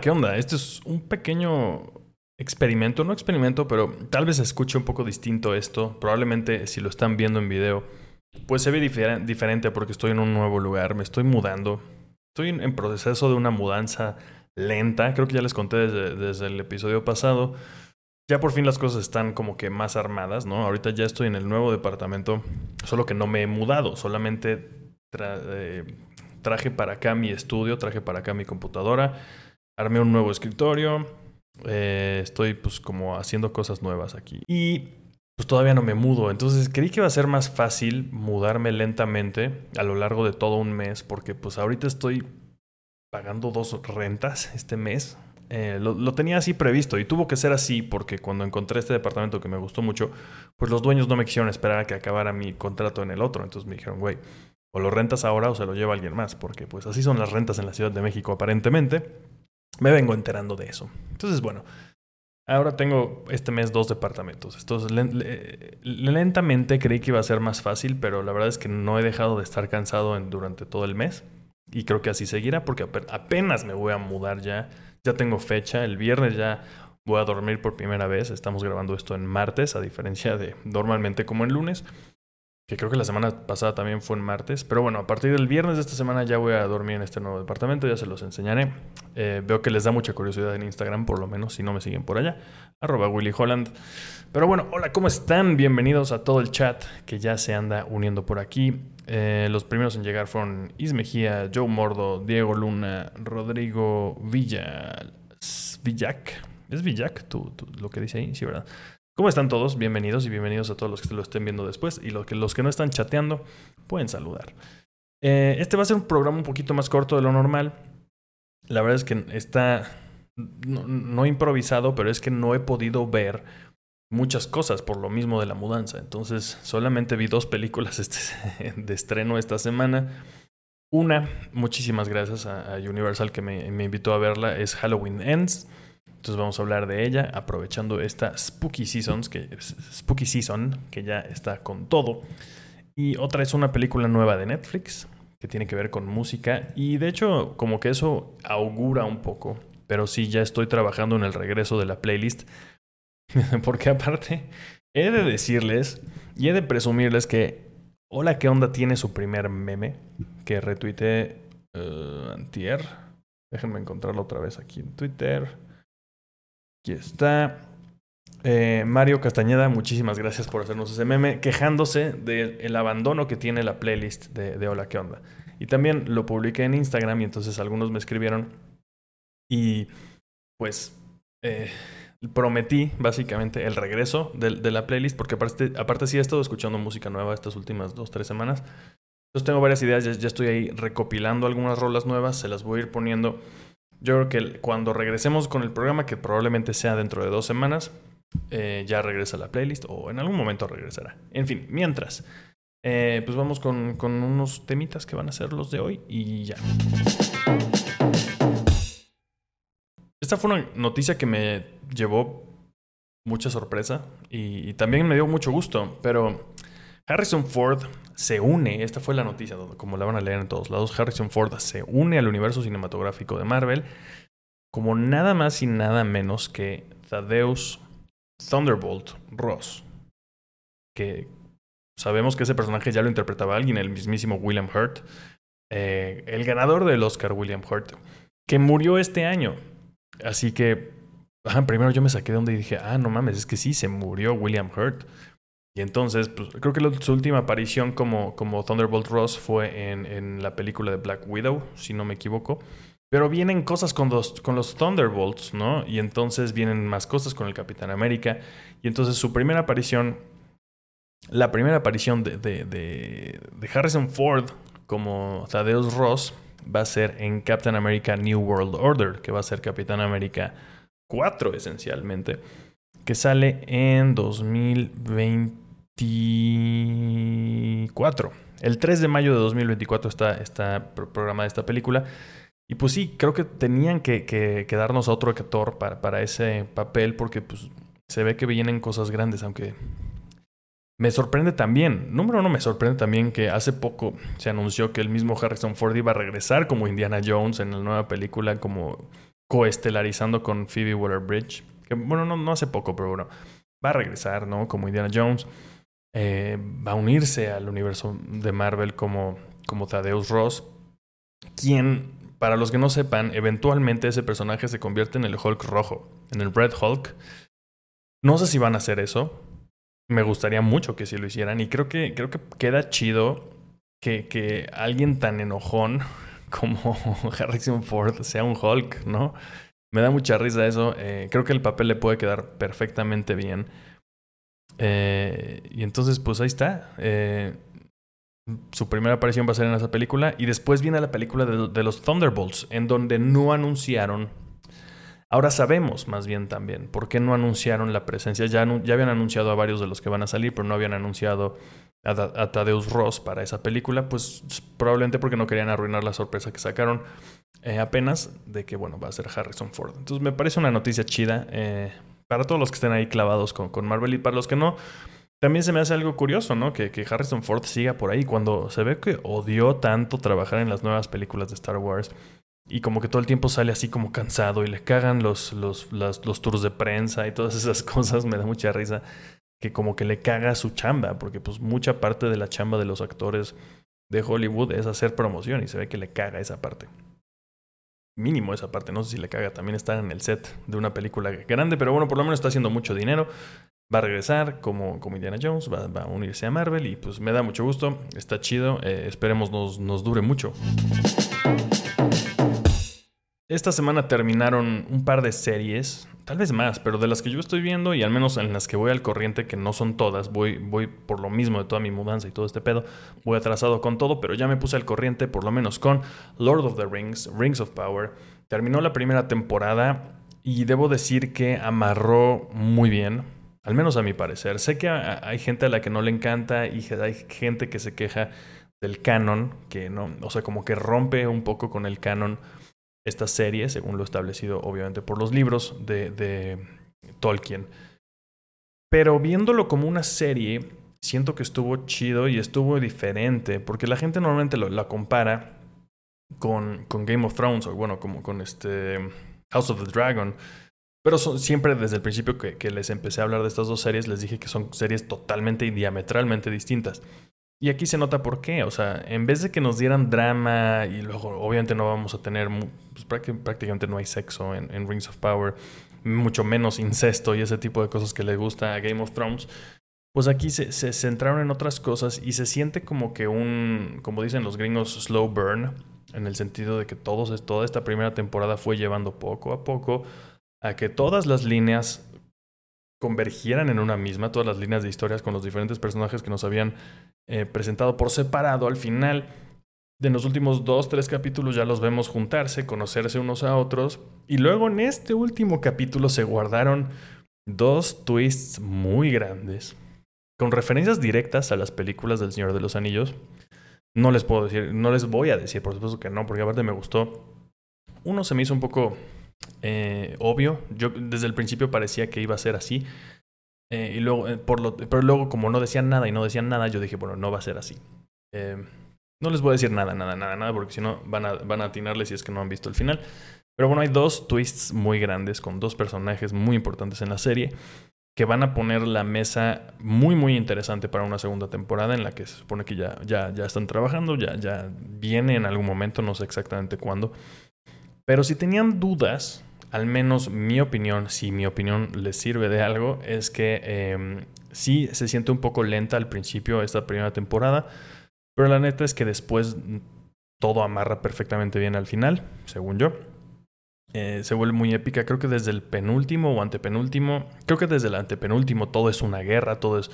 ¿qué onda? Este es un pequeño experimento, no experimento, pero tal vez escuche un poco distinto esto. Probablemente si lo están viendo en video, pues se ve diferente porque estoy en un nuevo lugar, me estoy mudando. Estoy en proceso de una mudanza lenta, creo que ya les conté desde, desde el episodio pasado. Ya por fin las cosas están como que más armadas, ¿no? Ahorita ya estoy en el nuevo departamento, solo que no me he mudado, solamente eh, traje para acá mi estudio, traje para acá mi computadora, armé un nuevo escritorio, eh, estoy pues como haciendo cosas nuevas aquí. Y pues todavía no me mudo, entonces creí que iba a ser más fácil mudarme lentamente a lo largo de todo un mes, porque pues ahorita estoy pagando dos rentas este mes. Eh, lo, lo, tenía así previsto y tuvo que ser así porque cuando encontré este departamento que me gustó mucho, pues los dueños no me quisieron esperar a que acabara mi contrato en el otro. Entonces me dijeron, güey, o lo rentas ahora o se lo lleva alguien más, porque pues así son las rentas en la Ciudad de México aparentemente. Me vengo enterando de eso. Entonces, bueno, ahora tengo este mes dos departamentos. Entonces, lentamente creí que iba a ser más fácil, pero la verdad es que no he dejado de estar cansado durante todo el mes. Y creo que así seguirá porque apenas me voy a mudar ya. Ya tengo fecha. El viernes ya voy a dormir por primera vez. Estamos grabando esto en martes, a diferencia de normalmente como en lunes que creo que la semana pasada también fue en martes. Pero bueno, a partir del viernes de esta semana ya voy a dormir en este nuevo departamento, ya se los enseñaré. Eh, veo que les da mucha curiosidad en Instagram, por lo menos, si no me siguen por allá. Arroba Willy Holland. Pero bueno, hola, ¿cómo están? Bienvenidos a todo el chat que ya se anda uniendo por aquí. Eh, los primeros en llegar fueron Is Mejía, Joe Mordo, Diego Luna, Rodrigo Villa, Villac. ¿Es Villac? ¿Tú, lo que dice ahí? Sí, ¿verdad? ¿Cómo están todos? Bienvenidos y bienvenidos a todos los que lo estén viendo después y los que, no están chateando pueden saludar. Eh, este va a ser un programa un poquito más corto de lo normal. La verdad es que está no, improvisado, pero es que no he podido ver muchas cosas por lo mismo de la mudanza. Entonces solamente vi dos películas este, de estreno esta semana. Una, muchísimas gracias a, Universal que me invitó a verla, es Halloween Ends. Entonces vamos a hablar de ella aprovechando esta Spooky Seasons, que, Spooky Season, que ya está con todo. Y otra es una película nueva de Netflix que tiene que ver con música y de hecho como que eso augura un poco, pero sí ya estoy trabajando en el regreso de la playlist porque aparte he de decirles y he de presumirles que Hola, ¿qué onda? Tiene su primer meme que retuiteé uh, antier. Déjenme encontrarlo otra vez aquí en Twitter. Aquí está. Eh, Mario Castañeda, muchísimas gracias por hacernos ese meme, quejándose del abandono que tiene la playlist de, Hola, ¿qué onda? Y también lo publiqué en Instagram y entonces algunos me escribieron y pues eh, prometí básicamente el regreso de, la playlist porque aparte, aparte sí he estado escuchando música nueva estas últimas dos, tres semanas. Entonces tengo varias ideas, ya estoy ahí recopilando algunas rolas nuevas, se las voy a ir poniendo yo creo que cuando regresemos con el programa, que probablemente sea dentro de dos semanas, eh, ya regresa la playlist o en algún momento regresará. En fin, mientras, eh, pues vamos con, con unos temitas que van a ser los de hoy y ya. Esta fue una noticia que me llevó mucha sorpresa y, también me dio mucho gusto, pero Harrison Ford se une, esta fue la noticia, como la van a leer en todos lados, Harrison Ford se une al universo cinematográfico de Marvel como nada más y nada menos que Thaddeus Thunderbolt Ross, que sabemos que ese personaje ya lo interpretaba alguien, el mismísimo William Hurt, eh, el ganador del Oscar William Hurt, que murió este año. Así que, primero yo me saqué de donde y dije, ah, no mames, es que sí, se murió William Hurt. Y entonces, pues, creo que su última aparición como, como Thunderbolt Ross fue en, en, la película de Black Widow, si no me equivoco. Pero vienen cosas con los, con los Thunderbolts, ¿no? Y entonces vienen más cosas con el Capitán América. Y entonces su primera aparición, la primera aparición de, de, de, Harrison Ford como Thaddeus Ross va a ser en Captain America New World Order, que va a ser Capitán América 4 esencialmente, que sale en 2020. 2024. El 3 de mayo de 2024 está, está programada esta película. Y pues sí, creo que tenían que, que, darnos a otro actor para, para, ese papel porque pues, se ve que vienen cosas grandes, aunque me sorprende también, número uno me sorprende también que hace poco se anunció que el mismo Harrison Ford iba a regresar como Indiana Jones en la nueva película como coestelarizando con Phoebe Waller-Bridge. Que, bueno, no, no hace poco, pero bueno, va a regresar, ¿no? Como Indiana Jones. Eh, va a unirse al universo de Marvel como, como Ross, quien, para los que no sepan, eventualmente ese personaje se convierte en el Hulk rojo, en el Red Hulk. No sé si van a hacer eso. Me gustaría mucho que si lo hicieran. Y creo que, creo que queda chido que, que alguien tan enojón como Harrison Ford sea un Hulk, ¿no? Me da mucha risa eso. Eh, creo que el papel le puede quedar perfectamente bien. Eh, y entonces, pues ahí está. Eh, su primera aparición va a ser en esa película. Y después viene la película de, los Thunderbolts, en donde no anunciaron. Ahora sabemos más bien también por qué no anunciaron la presencia. Ya, ya habían anunciado a varios de los que van a salir, pero no habían anunciado a, a Ross para esa película. Pues probablemente porque no querían arruinar la sorpresa que sacaron eh, apenas de que, bueno, va a ser Harrison Ford. Entonces me parece una noticia chida. Eh, para todos los que estén ahí clavados con, Marvel y para los que no, también se me hace algo curioso, ¿no? Que, que, Harrison Ford siga por ahí cuando se ve que odió tanto trabajar en las nuevas películas de Star Wars y como que todo el tiempo sale así como cansado y le cagan los, los, los tours de prensa y todas esas cosas, me da mucha risa que como que le caga su chamba, porque pues mucha parte de la chamba de los actores de Hollywood es hacer promoción y se ve que le caga esa parte. Mínimo esa parte, no sé si le caga también estar en el set de una película grande, pero bueno, por lo menos está haciendo mucho dinero va a regresar como, como Indiana Jones, va, a unirse a Marvel y pues me da mucho gusto, está chido, eh, esperemos nos, nos dure mucho. Esta semana terminaron un par de series, tal vez más, pero de las que yo estoy viendo y al menos en las que voy al corriente, que no son todas, voy, voy por lo mismo de toda mi mudanza y todo este pedo, voy atrasado con todo, pero ya me puse al corriente por lo menos con Lord of the Rings, Rings of Power. Terminó la primera temporada y debo decir que amarró muy bien al menos a mi parecer. Sé que hay gente a la que no le encanta y hay gente que se queja del canon, que no, o sea, como que rompe un poco con el canon esta serie, según lo establecido obviamente por los libros de, de Tolkien. Pero viéndolo como una serie, siento que estuvo chido y estuvo diferente, porque la gente normalmente lo, la compara con, con Game of Thrones, o bueno, como con este House of the Dragon, pero siempre desde el principio que, les empecé a hablar de estas dos series, les dije que son series totalmente y diametralmente distintas. Y aquí se nota por qué. O sea, en vez de que nos dieran drama y luego obviamente no vamos a tener, pues prácticamente no hay sexo en, Rings of Power, mucho menos incesto y ese tipo de cosas que le gusta a Game of Thrones, pues aquí se, se centraron en otras cosas y se siente como que un, como dicen los gringos, slow burn, en el sentido de que todos, toda esta primera temporada fue llevando poco a poco a que todas las líneas convergieran en una misma, todas las líneas de historias con los diferentes personajes que nos habían eh, presentado por separado al final. De los últimos dos, tres capítulos ya los vemos juntarse, conocerse unos a otros. Y luego en este último capítulo se guardaron dos twists muy grandes, con referencias directas a las películas del Señor de los Anillos. No les puedo decir, no les voy a decir, por supuesto que no, porque aparte me gustó. Uno se me hizo un poco eh, obvio. Yo desde el principio parecía que iba a ser así. Eh, y luego, eh, pero luego, como no decían nada y no decían nada, yo dije, bueno, no va a ser así. no les voy a decir nada, nada, nada, nada, porque si no van a, van a atinarles si es que no han visto el final. Pero bueno, hay dos twists muy grandes con dos personajes muy importantes en la serie que van a poner la mesa muy muy interesante para una segunda temporada en la que se supone que ya, ya, ya están trabajando, ya, ya viene en algún momento, no sé exactamente cuándo. Pero si tenían dudas, al menos mi opinión, si mi opinión les sirve de algo, es que eh, sí se siente un poco lenta al principio esta primera temporada, pero la neta es que después todo amarra perfectamente bien al final, según yo. Eh, se vuelve muy épica, creo que desde el penúltimo o antepenúltimo, creo que desde el antepenúltimo todo es una guerra, todo es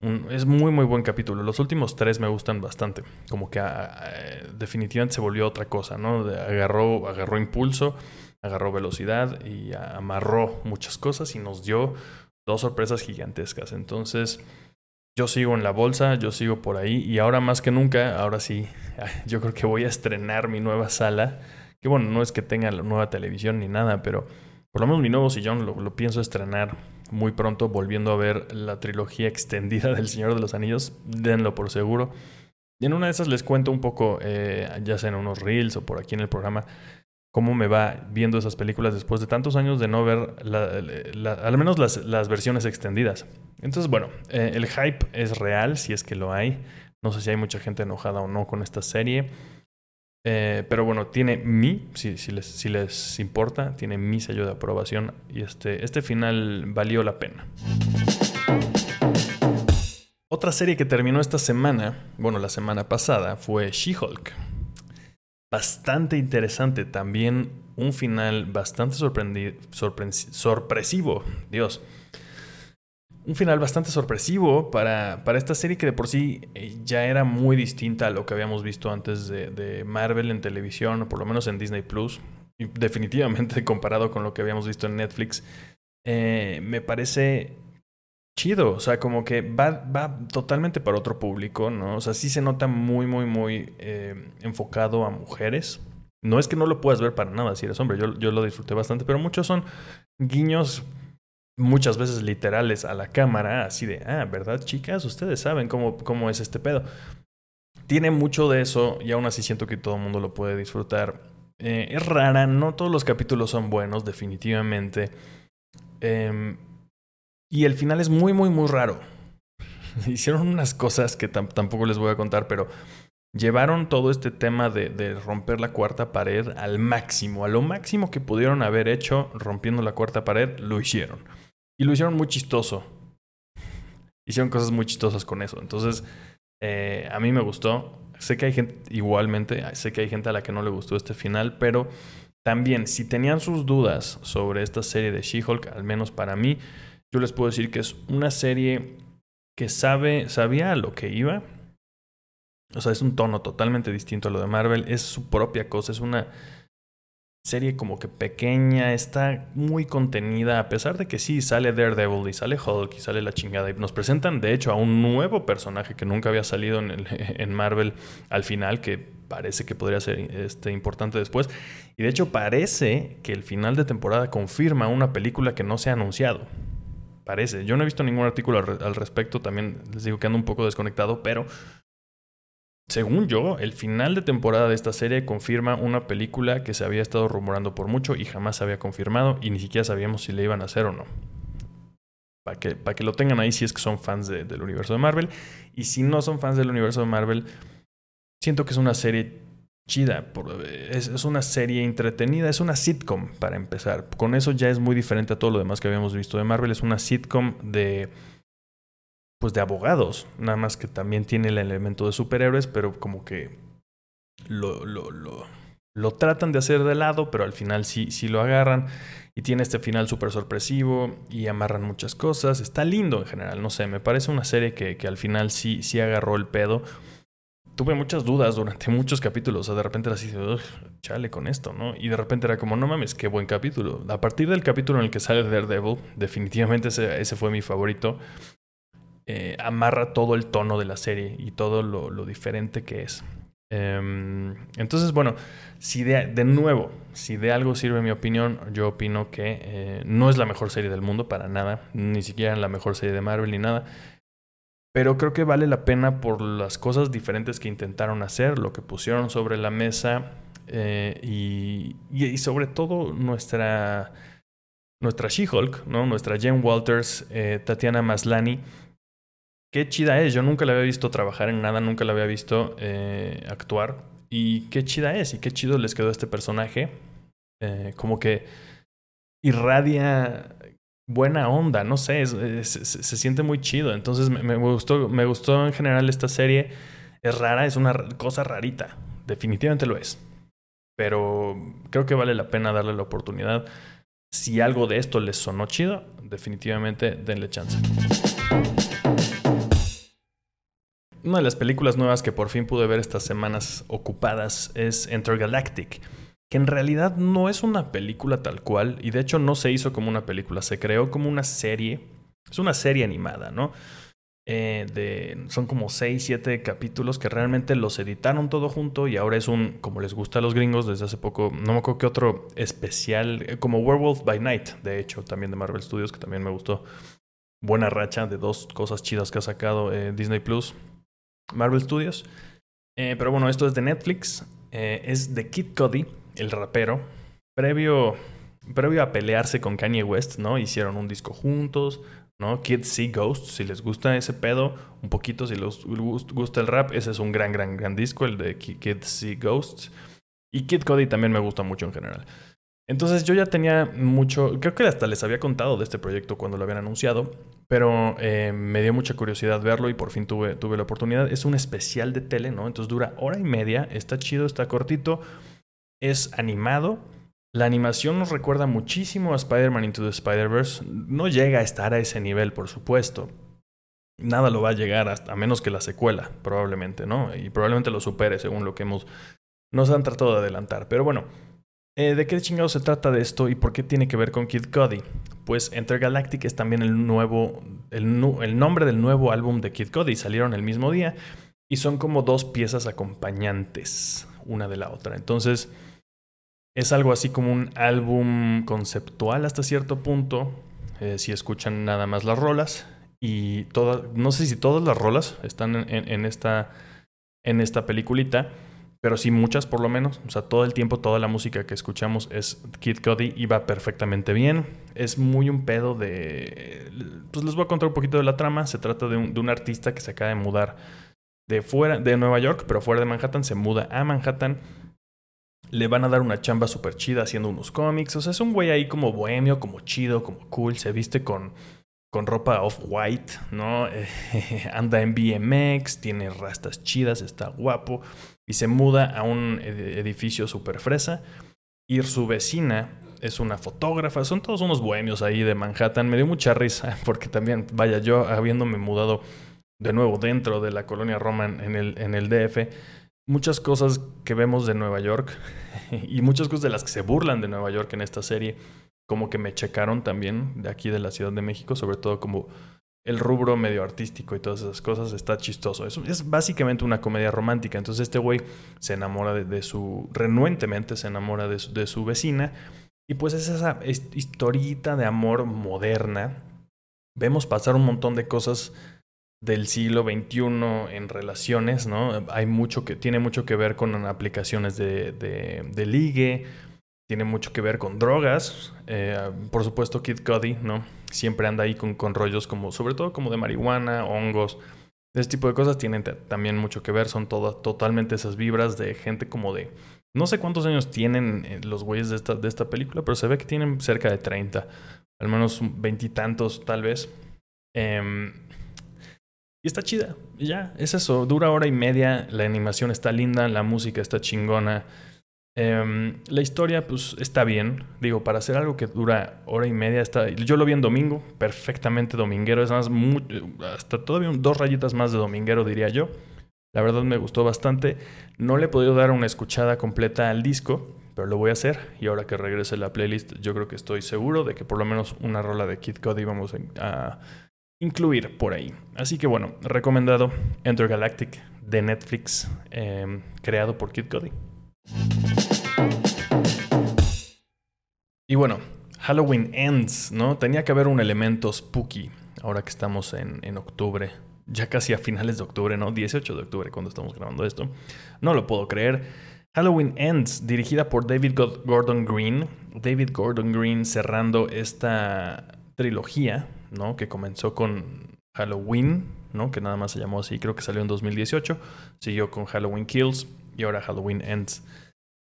es muy muy buen capítulo. Los últimos tres me gustan bastante. Como que ah, ah, definitivamente se volvió otra cosa, ¿no? Agarró, agarró impulso, agarró velocidad y amarró muchas cosas y nos dio dos sorpresas gigantescas. Entonces, yo sigo en la bolsa, yo sigo por ahí y ahora más que nunca, ahora sí, yo creo que voy a estrenar mi nueva sala. Que bueno, no es que tenga la nueva televisión ni nada, pero por lo menos mi nuevo sillón lo pienso estrenar muy pronto volviendo a ver la trilogía extendida del Señor de los Anillos. Denlo por seguro. Y en una de esas les cuento un poco, eh, ya sea en unos reels o por aquí en el programa, cómo me va viendo esas películas después de tantos años de no ver al menos las, versiones extendidas. Entonces, bueno, eh, el hype es real, si es que lo hay. No sé si hay mucha gente enojada o no con esta serie. Eh, pero bueno, tiene mi, si, si, les, si, les, importa, tiene mi sello de aprobación y este, este final valió la pena. Otra serie que terminó esta semana, bueno, la semana pasada, fue She-Hulk. Bastante interesante, también un final bastante sorpresivo, Dios un final bastante sorpresivo para, para, esta serie que de por sí eh, ya era muy distinta a lo que habíamos visto antes de, Marvel en televisión, por lo menos en Disney Plus, y definitivamente comparado con lo que habíamos visto en Netflix. Eh, me parece chido, o sea, como que va, va totalmente para otro público, ¿no? O sea, sí se nota muy, muy, muy eh, enfocado a mujeres. No es que no lo puedas ver para nada si eres hombre, yo, yo lo disfruté bastante, pero muchos son guiños muchas veces literales a la cámara, así de, ah, ¿verdad, chicas? Ustedes saben cómo, cómo es este pedo. Tiene mucho de eso y aún así siento que todo el mundo lo puede disfrutar. Eh, es rara, no todos los capítulos son buenos, definitivamente. Em, y el final es muy, muy, muy raro. Hicieron unas cosas que tampoco les voy a contar, pero llevaron todo este tema de, de, romper la cuarta pared al máximo, a lo máximo que pudieron haber hecho rompiendo la cuarta pared, lo hicieron. Y lo hicieron muy chistoso. Hicieron cosas muy chistosas con eso. Entonces, eh, a mí me gustó. Sé que hay gente, igualmente, sé que hay gente a la que no le gustó este final, pero también, si tenían sus dudas sobre esta serie de She-Hulk, al menos para mí, yo les puedo decir que es una serie que sabe, sabía a lo que iba. O sea, es un tono totalmente distinto a lo de Marvel. Es su propia cosa. Es una serie como que pequeña, está muy contenida, a pesar de que sí sale Daredevil y sale Hulk y sale la chingada. Y nos presentan, de hecho, a un nuevo personaje que nunca había salido en, en Marvel al final, que parece que podría ser este, importante después. Y de hecho, parece que el final de temporada confirma una película que no se ha anunciado. Parece. Yo no he visto ningún artículo al, al respecto, también les digo que ando un poco desconectado, pero según yo, el final de temporada de esta serie confirma una película que se había estado rumorando por mucho y jamás se había confirmado y ni siquiera sabíamos si le iban a hacer o no. Para que, que lo tengan ahí si es que son fans del universo de Marvel. Y si no son fans del universo de Marvel, siento que es una serie chida. Es, es una serie entretenida, es una sitcom para empezar. Con eso ya es muy diferente a todo lo demás que habíamos visto de Marvel. Es una sitcom de pues de abogados, nada más que también tiene el elemento de superhéroes, pero como que lo, lo, lo, tratan de hacer de lado, pero al final sí, sí lo agarran y tiene este final súper sorpresivo y amarran muchas cosas. Está lindo en general, no sé, me parece una serie que, que al final sí, sí agarró el pedo. Tuve muchas dudas durante muchos capítulos, o sea, de repente era así, chale con esto, ¿no? Y de repente era como, no mames, qué buen capítulo. A partir del capítulo en el que sale Daredevil, definitivamente ese, ese fue mi favorito. Eh, amarra todo el tono de la serie y todo lo, diferente que es. Em, entonces, bueno, si de, nuevo, si de algo sirve mi opinión, yo opino que eh, no es la mejor serie del mundo para nada, ni siquiera la mejor serie de Marvel ni nada. Pero creo que vale la pena por las cosas diferentes que intentaron hacer, lo que pusieron sobre la mesa eh, y, sobre todo nuestra, nuestra She-Hulk, nuestra Jen Walters, Tatiana Maslani qué chida es. Yo nunca la había visto trabajar en nada, nunca la había visto eh, actuar. Y qué chida es y qué chido les quedó este personaje. Eh, como que irradia buena onda, no sé, se, siente muy chido. Entonces me, gustó, me gustó en general esta serie. Es rara, es una cosa rarita. Definitivamente lo es. Pero creo que vale la pena darle la oportunidad. Si algo de esto les sonó chido, definitivamente denle chance. Una de las películas nuevas que por fin pude ver estas semanas ocupadas es Intergalactic, que en realidad no es una película tal cual, y de hecho no se hizo como una película, se creó como una serie, es una serie animada, ¿no? Eh, de, son como 6, 7 capítulos que realmente los editaron todo junto y ahora es un, como les gusta a los gringos desde hace poco, no me acuerdo qué otro especial, como Werewolf by Night, de hecho, también de Marvel Studios, que también me gustó. Buena racha de dos cosas chidas que ha sacado eh, Disney Plus. Marvel Studios. Eh, pero bueno, esto es de Netflix. Eh, es de Kid Cody, el rapero. previo, previo a pelearse con Kanye West, ¿no? Hicieron un disco juntos, ¿no? Kids See Ghosts, si les gusta ese pedo, un poquito, si les gusta el rap, ese es un gran, gran, gran disco, el de Kids See Ghosts. Y Kid Cody también me gusta mucho en general. Entonces yo ya tenía mucho, creo que hasta les había contado de este proyecto cuando lo habían anunciado, pero eh, me dio mucha curiosidad verlo y por fin tuve, tuve la oportunidad. Es un especial de tele, ¿no? Entonces dura hora y media, está chido, está cortito, es animado. La animación nos recuerda muchísimo a Spider-Man Into the Spider-Verse. No llega a estar a ese nivel, por supuesto. Nada lo va a llegar hasta a menos que la secuela, probablemente, ¿no? Y probablemente lo supere según lo que hemos nos han tratado de adelantar. Pero bueno, eh, ¿De qué chingado se trata de esto y por qué tiene que ver con Kid Cudi? Pues Galactic es también el nuevo, el, nombre del nuevo álbum de Kid Cudi. Salieron el mismo día y son como dos piezas acompañantes una de la otra. Entonces es algo así como un álbum conceptual hasta cierto punto. Eh, si escuchan nada más las rolas y todas, no sé si todas las rolas están en, esta en esta peliculita pero sí muchas por lo menos. O sea, todo el tiempo, toda la música que escuchamos es Kid Cudi y va perfectamente bien. Es muy un pedo de... Pues les voy a contar un poquito de la trama. Se trata de un, artista que se acaba de mudar de fuera, de Nueva York, pero fuera de Manhattan, se muda a Manhattan. Le van a dar una chamba súper chida haciendo unos cómics. O sea, es un güey ahí como bohemio, como chido, como cool. Se viste con, con ropa off-white, ¿no? anda en BMX, tiene rastas chidas, está guapo y se muda a un edificio super fresa. Y su vecina es una fotógrafa, son todos unos bohemios ahí de Manhattan. Me dio mucha risa porque también, vaya, yo habiéndome mudado de nuevo dentro de la colonia Roma en el, en el DF, muchas cosas que vemos de Nueva York y muchas cosas de las que se burlan de Nueva York en esta serie, como que me checaron también de aquí de la Ciudad de México, sobre todo como el rubro medio artístico y todas esas cosas está chistoso. Es, es básicamente una comedia romántica. Entonces este güey se enamora de, su, renuentemente se enamora de su, de su, vecina. Y pues es esa historita de amor moderna. Vemos pasar un montón de cosas del siglo XXI en relaciones, ¿no? Hay mucho que, tiene mucho que ver con aplicaciones de, de, de ligue, tiene mucho que ver con drogas. Eh, por supuesto, Kid Cudi, ¿no? Siempre anda ahí con, con, rollos como, sobre todo como de marihuana, hongos. Ese tipo de cosas tienen también mucho que ver. Son todas, totalmente esas vibras de gente como de... No sé cuántos años tienen eh, los güeyes de esta, de esta película, pero se ve que tienen cerca de 30. Al menos veintitantos, tal vez. Em, y está chida. ya, es eso. Dura hora y media. La animación está linda. La música está chingona. Em, la historia, pues, está bien. Digo, para hacer algo que dura hora y media, está. Yo lo vi en domingo, perfectamente dominguero. Es más, hasta todavía dos rayitas más de dominguero, diría yo. La verdad me gustó bastante. No le he podido dar una escuchada completa al disco, pero lo voy a hacer. Y ahora que regrese la playlist, yo creo que estoy seguro de que por lo menos una rola de Kid Cody vamos a incluir por ahí. Así que bueno, recomendado Enter Galactic de Netflix, em, creado por Kid Cody. Y bueno, Halloween Ends, ¿no? Tenía que haber un elemento spooky, ahora que estamos en, en, octubre, ya casi a finales de octubre, ¿no? 18 de octubre cuando estamos grabando esto. No lo puedo creer. Halloween Ends, dirigida por David Gordon Green. David Gordon Green cerrando esta trilogía, ¿no? Que comenzó con Halloween, ¿no? Que nada más se llamó así, creo que salió en 2018. Siguió con Halloween Kills y ahora Halloween Ends.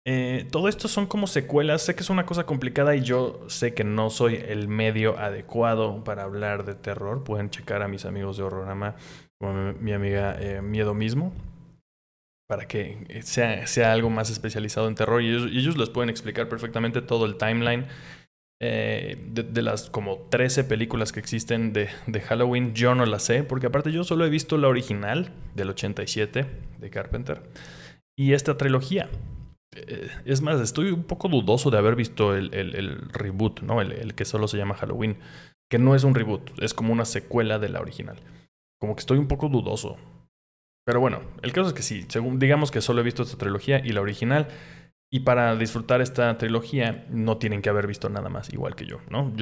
Eh, todo esto son como secuelas. Sé que es una cosa complicada y yo sé que no soy el medio adecuado para hablar de terror. Pueden checar a mis amigos de Horrorama, como mi amiga eh, Miedo mismo, para que sea, sea, algo más especializado en terror. Y ellos, les pueden explicar perfectamente todo el timeline. Eh, de, las como 13 películas que existen de, de Halloween, yo no las sé, porque aparte yo solo he visto la original del 87 de Carpenter y esta trilogía. Eh, es más, estoy un poco dudoso de haber visto el, el, reboot, ¿no? El, que solo se llama Halloween. Que no es un reboot, es como una secuela de la original. Como que estoy un poco dudoso. Pero bueno, el caso es que sí, según, digamos que solo he visto esta trilogía y la original. Y para disfrutar esta trilogía no tienen que haber visto nada más, igual que yo, ¿no?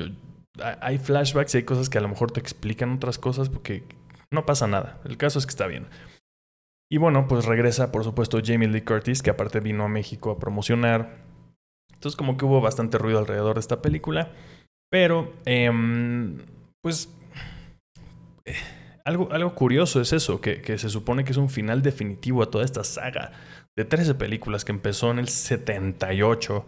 Hay flashbacks y hay cosas que a lo mejor te explican otras cosas porque no pasa nada. El caso es que está bien. Y bueno, pues regresa por supuesto Jamie Lee Curtis, que aparte vino a México a promocionar Entonces como que hubo bastante ruido alrededor de esta película. Pero, em, pues, eh, algo, algo curioso es eso, que, que se supone que es un final definitivo a toda esta saga de 13 películas que empezó en el 78.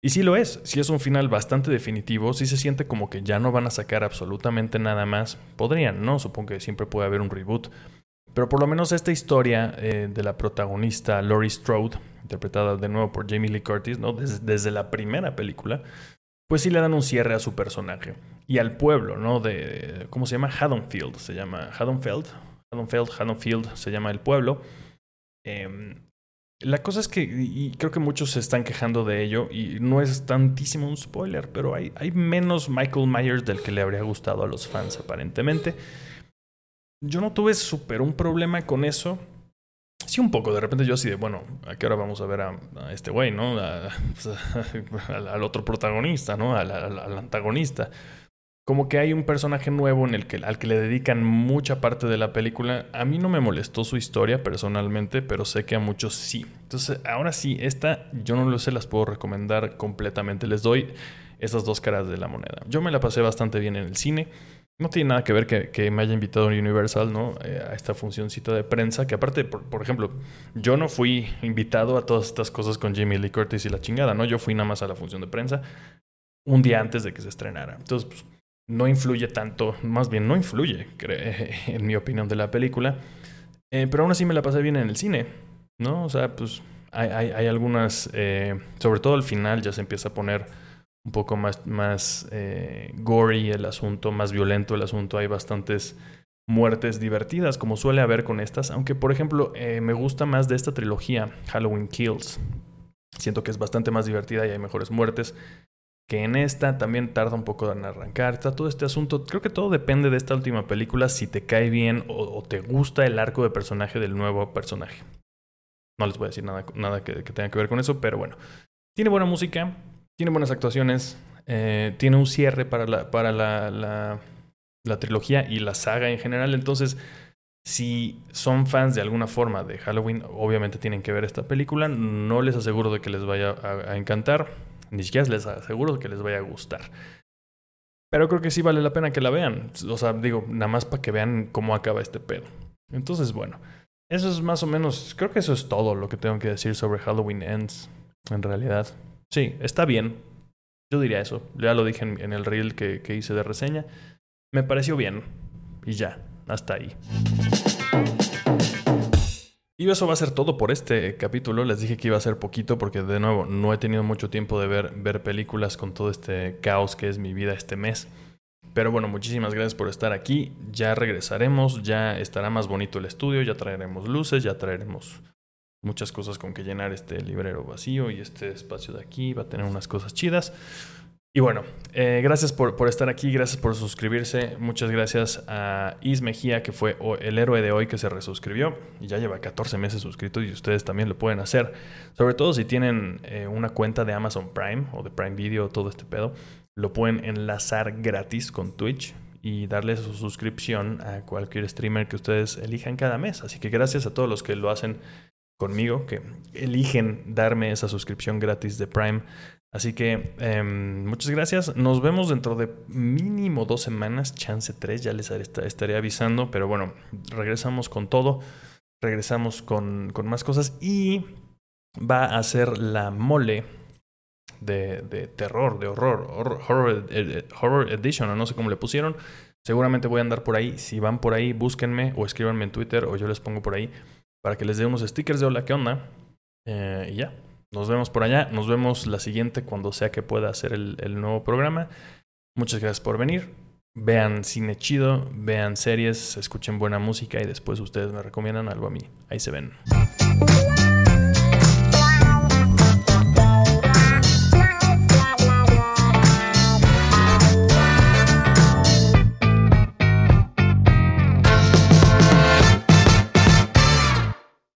Y sí lo es, sí es un final bastante definitivo, sí se siente como que ya no van a sacar absolutamente nada más. Podrían, ¿no? Supongo que siempre puede haber un reboot. Pero por lo menos esta historia eh, de la protagonista Laurie Strode, interpretada de nuevo por Jamie Lee Curtis, desde la primera película, pues sí le dan un cierre a su personaje. Y al pueblo, ¿no? De, ¿cómo se llama? Haddonfield, se llama Haddonfield. Haddonfield, Haddonfield se llama el pueblo. Em, la cosa es que, y creo que muchos se están quejando de ello, y no es tantísimo un spoiler, pero hay menos Michael Myers del que le habría gustado a los fans aparentemente. Yo no tuve súper un problema con eso. Sí, un poco. De repente yo así de, bueno, ¿a qué hora vamos a ver a, este güey, no? al, otro protagonista, ¿no? Al, al, antagonista. Como que hay un personaje nuevo en el que, al que le dedican mucha parte de la película. A mí no me molestó su historia personalmente, pero sé que a muchos sí. Entonces, ahora sí, esta yo no lo sé, las puedo recomendar completamente. Les doy esas dos caras de la moneda. Yo me la pasé bastante bien en el cine. No tiene nada que ver que, me haya invitado Universal, ¿no? Eh, a esta funcióncita de prensa, que aparte, por, ejemplo, yo no fui invitado a todas estas cosas con Jamie Lee Curtis y la chingada, ¿no? Yo fui nada más a la función de prensa un día antes de que se estrenara. Entonces, pues, no influye tanto, más bien no influye, en mi opinión, de la película. Eh, pero aún así me la pasé bien en el cine, ¿no? O sea, pues hay, hay, algunas, eh, sobre todo al final ya se empieza a poner un poco más, más eh, gory el asunto, más violento el asunto. Hay bastantes muertes divertidas, como suele haber con estas. Aunque, por ejemplo, eh, me gusta más de esta trilogía, Halloween Kills. Siento que es bastante más divertida y hay mejores muertes. Que en esta también tarda un poco en arrancar. Está todo este asunto. Creo que todo depende de esta última película, si te cae bien o, te gusta el arco de personaje del nuevo personaje. No les voy a decir nada, nada que tenga que ver con eso, pero bueno. Tiene buena música, tiene buenas actuaciones, eh, tiene un cierre para, la, para la, la, trilogía y la saga en general. Entonces, si son fans de alguna forma de Halloween, obviamente tienen que ver esta película. No les aseguro de que les vaya a, encantar, ni siquiera les aseguro de que les vaya a gustar. Pero creo que sí vale la pena que la vean. O sea, digo, nada más para que vean cómo acaba este pedo. Entonces, bueno, eso es más o menos, creo que eso es todo lo que tengo que decir sobre Halloween Ends, en realidad. Sí, está bien. Yo diría eso. Ya lo dije en, el reel que, que hice de reseña. Me pareció bien. Y ya, hasta ahí. Y eso va a ser todo por este capítulo. Les dije que iba a ser poquito porque de nuevo no he tenido mucho tiempo de ver, ver películas con todo este caos que es mi vida este mes. Pero bueno, muchísimas gracias por estar aquí. Ya regresaremos, ya estará más bonito el estudio, ya traeremos luces, ya traeremos muchas cosas con que llenar este librero vacío y este espacio de aquí va a tener unas cosas chidas. Y bueno, eh, gracias por, por, estar aquí, gracias por suscribirse. Muchas gracias a Is Mejía, que fue el héroe de hoy que se resuscribió y ya lleva 14 meses suscrito y ustedes también lo pueden hacer. Sobre todo si tienen eh, una cuenta de Amazon Prime o de Prime Video, todo este pedo, lo pueden enlazar gratis con Twitch y darle su suscripción a cualquier streamer que ustedes elijan cada mes. Así que gracias a todos los que lo hacen conmigo, que eligen darme esa suscripción gratis de Prime. Así que em, muchas gracias. Nos vemos dentro de mínimo dos semanas, chance tres, ya les estaré avisando. Pero bueno, regresamos con todo. Regresamos con, con más cosas y va a ser la mole de, de terror, de horror, horror, horror, edition, o no sé cómo le pusieron. Seguramente voy a andar por ahí. Si van por ahí, búsquenme o escríbanme en Twitter o yo les pongo por ahí para que les dé unos stickers de hola, ¿qué onda? Eh, y ya, nos vemos por allá. Nos vemos la siguiente cuando sea que pueda hacer el, el nuevo programa. Muchas gracias por venir. Vean cine chido, vean series, escuchen buena música y después ustedes me recomiendan algo a mí. Ahí se ven.